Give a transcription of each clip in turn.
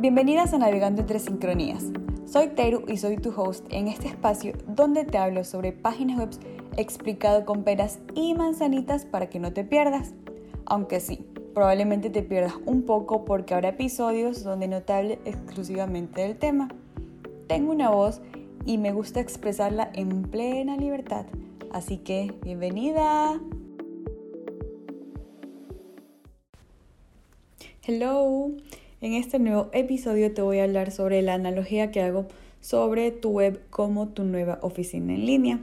Bienvenidas a Navegando entre Sincronías. Soy Teru y soy tu host en este espacio donde te hablo sobre páginas web explicado con peras y manzanitas para que no te pierdas. Aunque sí, probablemente te pierdas un poco porque habrá episodios donde no te hable exclusivamente del tema. Tengo una voz y me gusta expresarla en plena libertad. Así que, bienvenida. Hello. En este nuevo episodio te voy a hablar sobre la analogía que hago sobre tu web como tu nueva oficina en línea.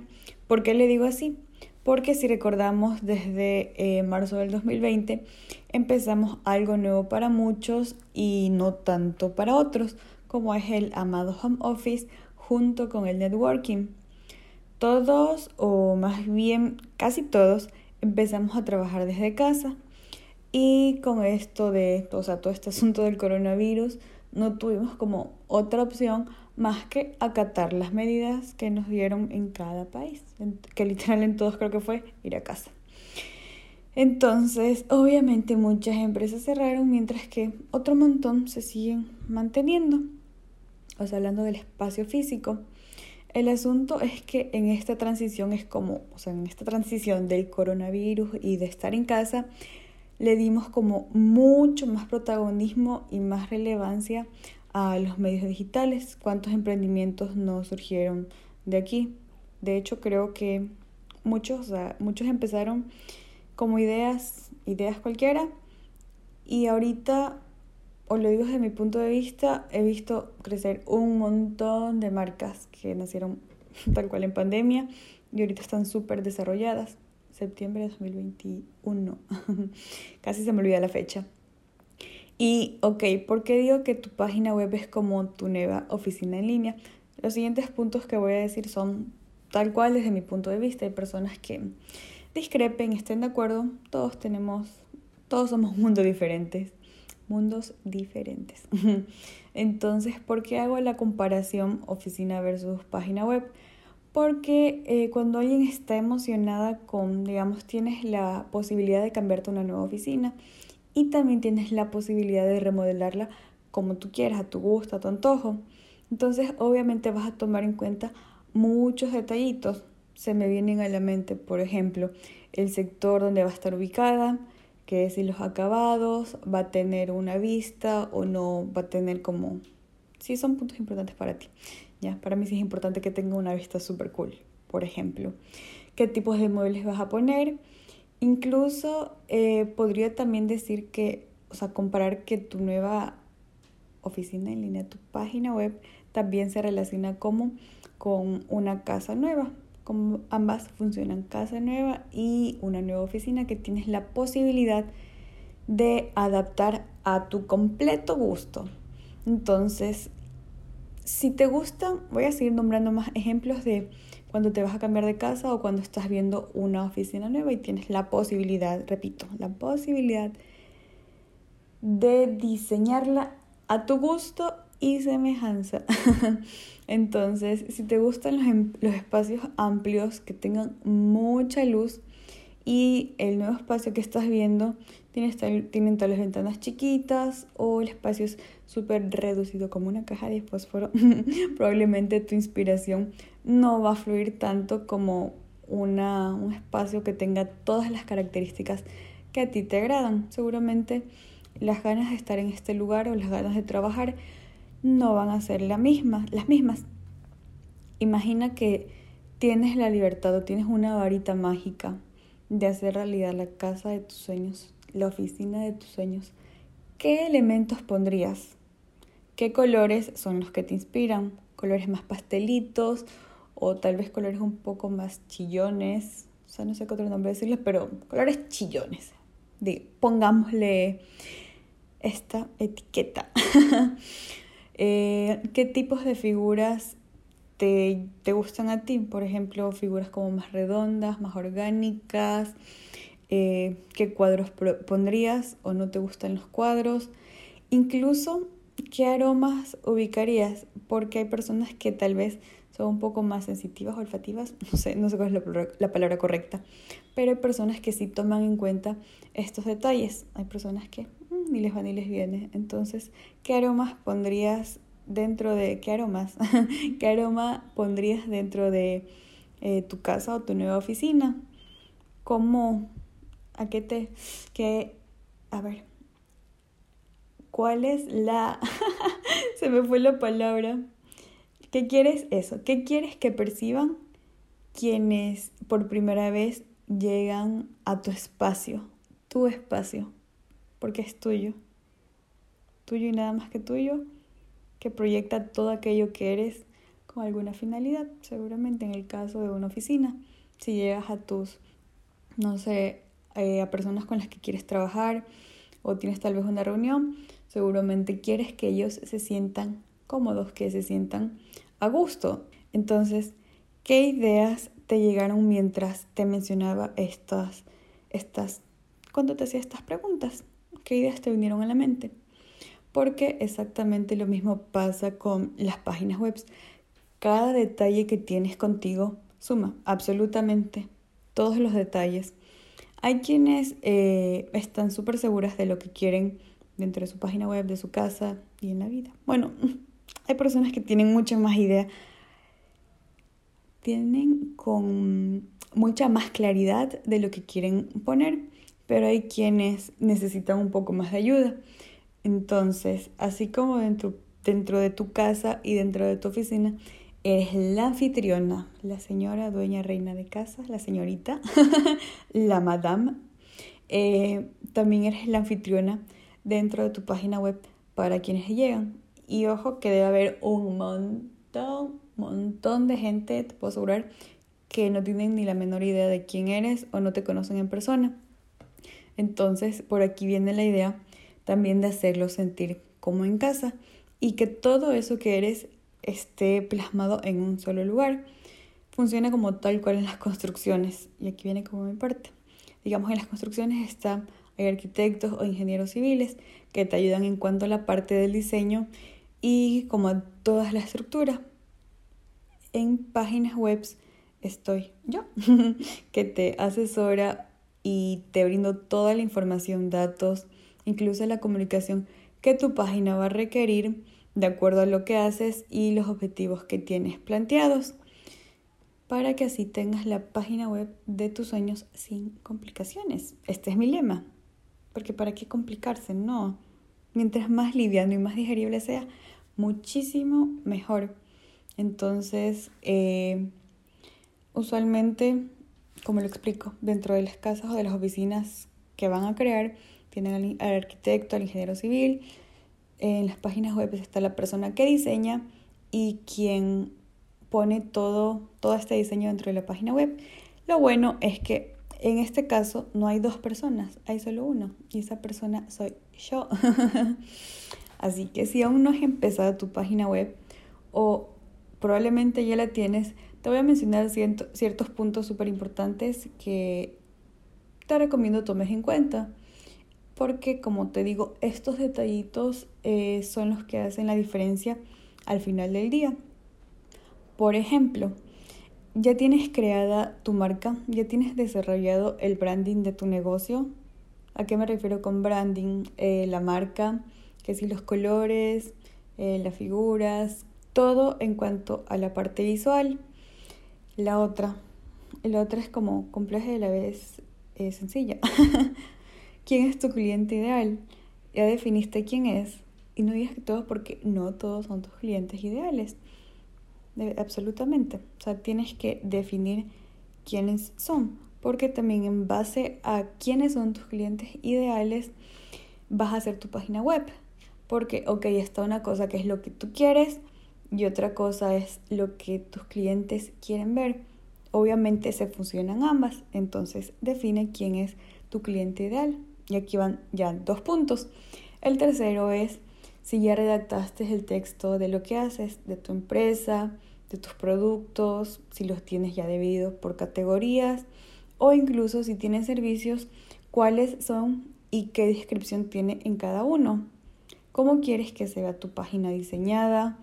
¿Por qué le digo así? Porque si recordamos desde eh, marzo del 2020 empezamos algo nuevo para muchos y no tanto para otros, como es el amado home office junto con el networking. Todos, o más bien casi todos, empezamos a trabajar desde casa y con esto de, o sea, todo este asunto del coronavirus, no tuvimos como otra opción más que acatar las medidas que nos dieron en cada país, que literal en todos creo que fue ir a casa. Entonces, obviamente muchas empresas cerraron mientras que otro montón se siguen manteniendo. O sea, hablando del espacio físico, el asunto es que en esta transición es como, o sea, en esta transición del coronavirus y de estar en casa, le dimos como mucho más protagonismo y más relevancia a los medios digitales. ¿Cuántos emprendimientos no surgieron de aquí? De hecho, creo que muchos, muchos empezaron como ideas, ideas cualquiera, y ahorita, os lo digo desde mi punto de vista, he visto crecer un montón de marcas que nacieron tal cual en pandemia y ahorita están súper desarrolladas septiembre de 2021. Casi se me olvida la fecha. Y, ok, ¿por qué digo que tu página web es como tu nueva oficina en línea? Los siguientes puntos que voy a decir son tal cual desde mi punto de vista. Hay personas que discrepen, estén de acuerdo. Todos tenemos, todos somos mundos diferentes. Mundos diferentes. Entonces, ¿por qué hago la comparación oficina versus página web? Porque eh, cuando alguien está emocionada con, digamos, tienes la posibilidad de cambiarte a una nueva oficina y también tienes la posibilidad de remodelarla como tú quieras, a tu gusto, a tu antojo. Entonces, obviamente vas a tomar en cuenta muchos detallitos. Se me vienen a la mente, por ejemplo, el sector donde va a estar ubicada, que es si los acabados, va a tener una vista o no va a tener como... Sí, son puntos importantes para ti. ¿Ya? Para mí sí es importante que tenga una vista súper cool, por ejemplo. ¿Qué tipos de muebles vas a poner? Incluso eh, podría también decir que, o sea, comparar que tu nueva oficina en línea, tu página web, también se relaciona como con una casa nueva. Como ambas funcionan casa nueva y una nueva oficina que tienes la posibilidad de adaptar a tu completo gusto. Entonces, si te gustan, voy a seguir nombrando más ejemplos de cuando te vas a cambiar de casa o cuando estás viendo una oficina nueva y tienes la posibilidad, repito, la posibilidad de diseñarla a tu gusto y semejanza. Entonces, si te gustan los, em, los, espacios amplios que tengan mucha luz y el nuevo espacio que estás viendo tienen tales ventanas chiquitas o el espacio es súper reducido como una caja de fósforo, probablemente tu inspiración no va a fluir tanto como una, un espacio que tenga todas las características que a ti te agradan. Seguramente las ganas de estar en este lugar o las ganas de trabajar no van a ser las mismas. Imagina que tienes la libertad o tienes una varita mágica de hacer realidad la casa de tus sueños la oficina de tus sueños, ¿qué elementos pondrías? ¿Qué colores son los que te inspiran? ¿Colores más pastelitos o tal vez colores un poco más chillones? O sea, no sé qué otro nombre decirles, pero colores chillones. pongámosle esta etiqueta. Eh, ¿Qué tipos de figuras te, te gustan a ti? Por ejemplo, figuras como más redondas, más orgánicas, eh, qué cuadros pondrías o no te gustan los cuadros, incluso qué aromas ubicarías, porque hay personas que tal vez son un poco más sensitivas, olfativas, no sé, no sé cuál es la, la palabra correcta, pero hay personas que sí toman en cuenta estos detalles. Hay personas que mm, ni les va ni les viene. Entonces, ¿qué aromas pondrías dentro de, qué aromas? ¿Qué aroma pondrías dentro de eh, tu casa o tu nueva oficina? ¿Cómo, a qué te, qué, a ver, cuál es la, se me fue la palabra, ¿qué quieres eso? ¿Qué quieres que perciban quienes por primera vez llegan a tu espacio, tu espacio, porque es tuyo, tuyo y nada más que tuyo, que proyecta todo aquello que eres con alguna finalidad, seguramente en el caso de una oficina, si llegas a tus, no sé, eh, a personas con las que quieres trabajar o tienes tal vez una reunión, seguramente quieres que ellos se sientan cómodos, que se sientan a gusto. Entonces, ¿qué ideas te llegaron mientras te mencionaba estas, estas, cuando te hacía estas preguntas? ¿Qué ideas te vinieron a la mente? Porque exactamente lo mismo pasa con las páginas web. Cada detalle que tienes contigo suma, absolutamente todos los detalles. Hay quienes eh, están súper seguras de lo que quieren dentro de su página web, de su casa y en la vida. Bueno, hay personas que tienen mucha más idea tienen con mucha más claridad de lo que quieren poner, pero hay quienes necesitan un poco más de ayuda. Entonces, así como dentro, dentro de tu casa y dentro de tu oficina, eres la anfitriona, la señora dueña reina de casa, la señorita, la madame. Eh, también eres la anfitriona dentro de tu página web para quienes llegan. Y ojo que debe haber un montón montón de gente, te puedo asegurar, que no tienen ni la menor idea de quién eres o no te conocen en persona. Entonces, por aquí viene la idea también de hacerlo sentir como en casa y que todo eso que eres esté plasmado en un solo lugar. Funciona como tal cual en las construcciones y aquí viene como mi parte. Digamos, en las construcciones está, hay arquitectos o ingenieros civiles que te ayudan en cuanto a la parte del diseño y como a toda la estructura en páginas web estoy yo, que te asesora y te brindo toda la información, datos, incluso la comunicación que tu página va a requerir de acuerdo a lo que haces y los objetivos que tienes planteados para que así tengas la página web de tus sueños sin complicaciones. Este es mi lema, porque ¿para qué complicarse? No. Mientras más liviano y más digerible sea, muchísimo mejor. Entonces, eh, usualmente, como lo explico, dentro de las casas o de las oficinas que van a crear, tienen al, arquitecto, al ingeniero civil. En las páginas web está la persona que diseña y quien pone todo, todo este diseño dentro de la página web. Lo bueno es que en este caso no hay dos personas, hay solo uno y esa persona soy yo. Así que si aún no has empezado tu página web o probablemente ya la tienes, te voy a mencionar ciertos puntos súper importantes que te recomiendo tomes en cuenta. Porque como te digo, estos detallitos eh, son los que hacen la diferencia al final del día. Por ejemplo, ya tienes creada tu marca, ya tienes desarrollado el branding de tu negocio. ¿A qué me refiero con branding? Eh, la marca, que si los colores, eh, las figuras, todo en cuanto a la parte visual. La otra, la otra es como compleja y a la vez eh, sencilla. ¿Quién es tu cliente ideal? Ya definiste quién es. Y no digas que todos porque no todos son tus clientes ideales. absolutamente. O sea, tienes que definir quiénes son. Porque también en base a quiénes son tus clientes ideales vas a hacer tu página web. Porque, ok, está una cosa que es lo que tú quieres, y otra cosa es lo que tus clientes quieren ver. Obviamente se funcionan ambas, entonces define quién es tu cliente ideal. Y aquí van ya dos puntos. El tercero es si ya redactaste el texto de lo que haces, de tu empresa, de tus productos, si los tienes ya divididos por categorías o incluso si tienes servicios, cuáles son y qué descripción tiene en cada uno. ¿Cómo quieres que se vea tu página diseñada?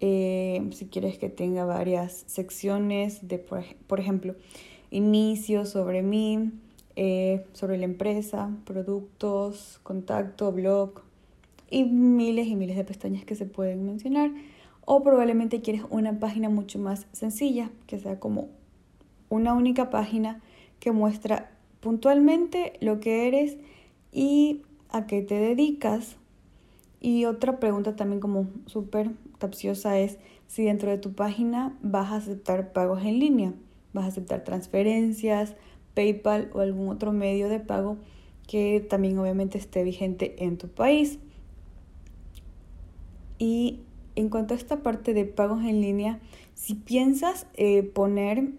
Eh, si quieres que tenga varias secciones de, por, ejemplo, inicio sobre mí, eh, sobre la empresa, productos, contacto, blog y miles y miles de pestañas que se pueden mencionar. O probablemente quieres una página mucho más sencilla, que sea como una única página que muestra puntualmente lo que eres y a qué te dedicas. Y otra pregunta también como súper capciosa es si dentro de tu página vas a aceptar pagos en línea, vas a aceptar transferencias, PayPal o algún otro medio de pago que también obviamente esté vigente en tu país. Y en cuanto a esta parte de pagos en línea, si piensas eh, poner,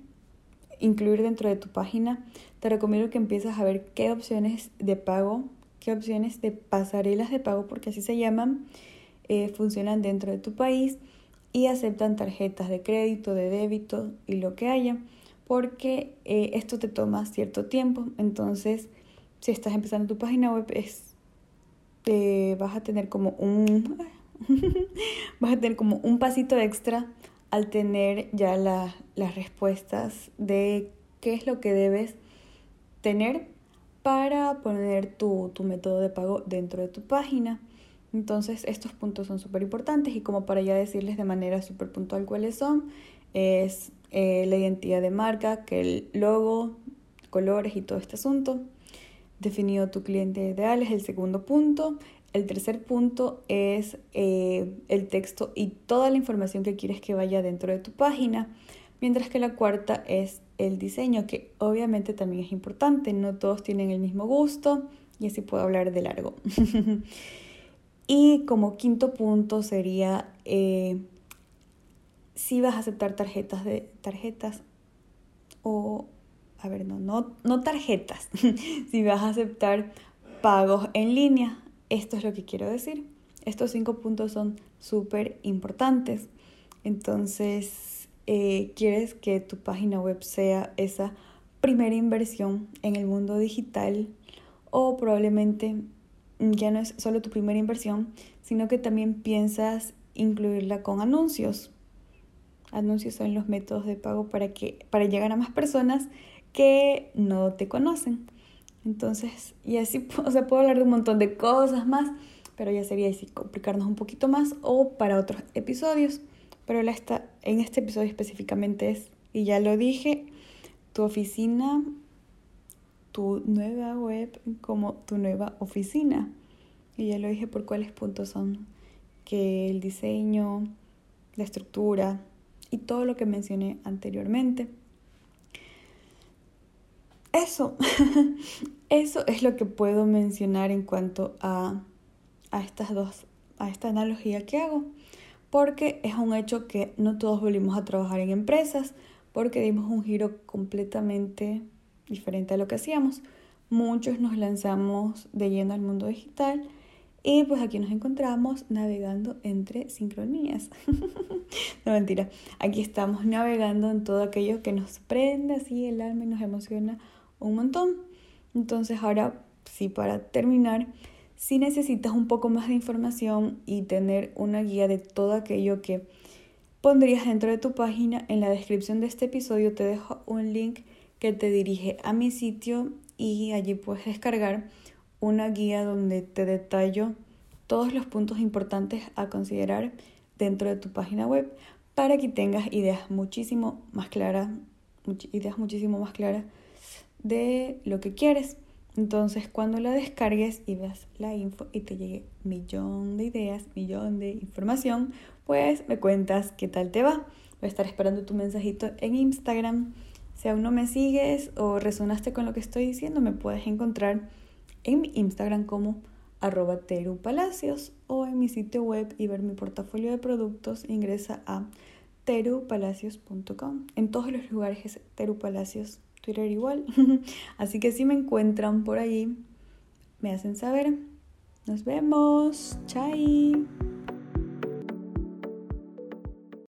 incluir dentro de tu página, te recomiendo que empieces a ver qué opciones de pago, qué opciones de pasarelas de pago, porque así se llaman, eh, funcionan dentro de tu país y aceptan tarjetas de crédito, de débito y lo que haya, porque eh, esto te toma cierto tiempo. Entonces, si estás empezando tu página web, es, te vas a tener como un vas a tener como un pasito extra al tener ya las respuestas de qué es lo que debes tener para poner tu, tu método de pago dentro de tu página. Entonces estos puntos son súper importantes y como para ya decirles de manera súper puntual cuáles son, es eh, la identidad de marca, que el logo, colores y todo este asunto. Definido tu cliente ideal es el segundo punto. El tercer punto es eh, el texto y toda la información que quieres que vaya dentro de tu página. Mientras que la cuarta es el diseño, que obviamente también es importante. No todos tienen el mismo gusto y así puedo hablar de largo. Y como quinto punto sería eh, si vas a aceptar tarjetas de tarjetas o a ver, no, no, no tarjetas, si vas a aceptar pagos en línea. Esto es lo que quiero decir. Estos cinco puntos son súper importantes. Entonces, eh, quieres que tu página web sea esa primera inversión en el mundo digital o probablemente ya no es solo tu primera inversión, sino que también piensas incluirla con anuncios. Anuncios son los métodos de pago para que para llegar a más personas que no te conocen. Entonces, y así, o sea, puedo hablar de un montón de cosas más, pero ya sería así complicarnos un poquito más o para otros episodios. Pero la esta, en este episodio específicamente es, y ya lo dije, tu oficina tu nueva web como tu nueva oficina. Y ya lo dije por cuáles puntos son. Que el diseño, la estructura y todo lo que mencioné anteriormente. Eso, eso es lo que puedo mencionar en cuanto a, a estas dos, a esta analogía que hago. Porque es un hecho que no todos volvimos a trabajar en empresas, porque dimos un giro completamente diferente a lo que hacíamos. Muchos nos lanzamos de lleno al mundo digital y pues aquí nos encontramos navegando entre sincronías. no mentira, aquí estamos navegando en todo aquello que nos prende así el alma y nos emociona un montón. Entonces ahora sí, para terminar, si necesitas un poco más de información y tener una guía de todo aquello que pondrías dentro de tu página, en la descripción de este episodio te dejo un link que te dirige a mi sitio y allí puedes descargar una guía donde te detallo todos los puntos importantes a considerar dentro de tu página web para que tengas ideas muchísimo más claras, ideas muchísimo más claras de lo que quieres. Entonces, cuando la descargues y veas la info y te llegue millón de ideas, millón de información, pues me cuentas qué tal te va. Voy a estar esperando tu mensajito en Instagram. Si aún no me sigues o resonaste con lo que estoy diciendo, me puedes encontrar en mi Instagram como arroba terupalacios o en mi sitio web y ver mi portafolio de productos, ingresa a terupalacios.com. En todos los lugares es terupalacios, Twitter igual. Así que si me encuentran por allí, me hacen saber. Nos vemos. Chai.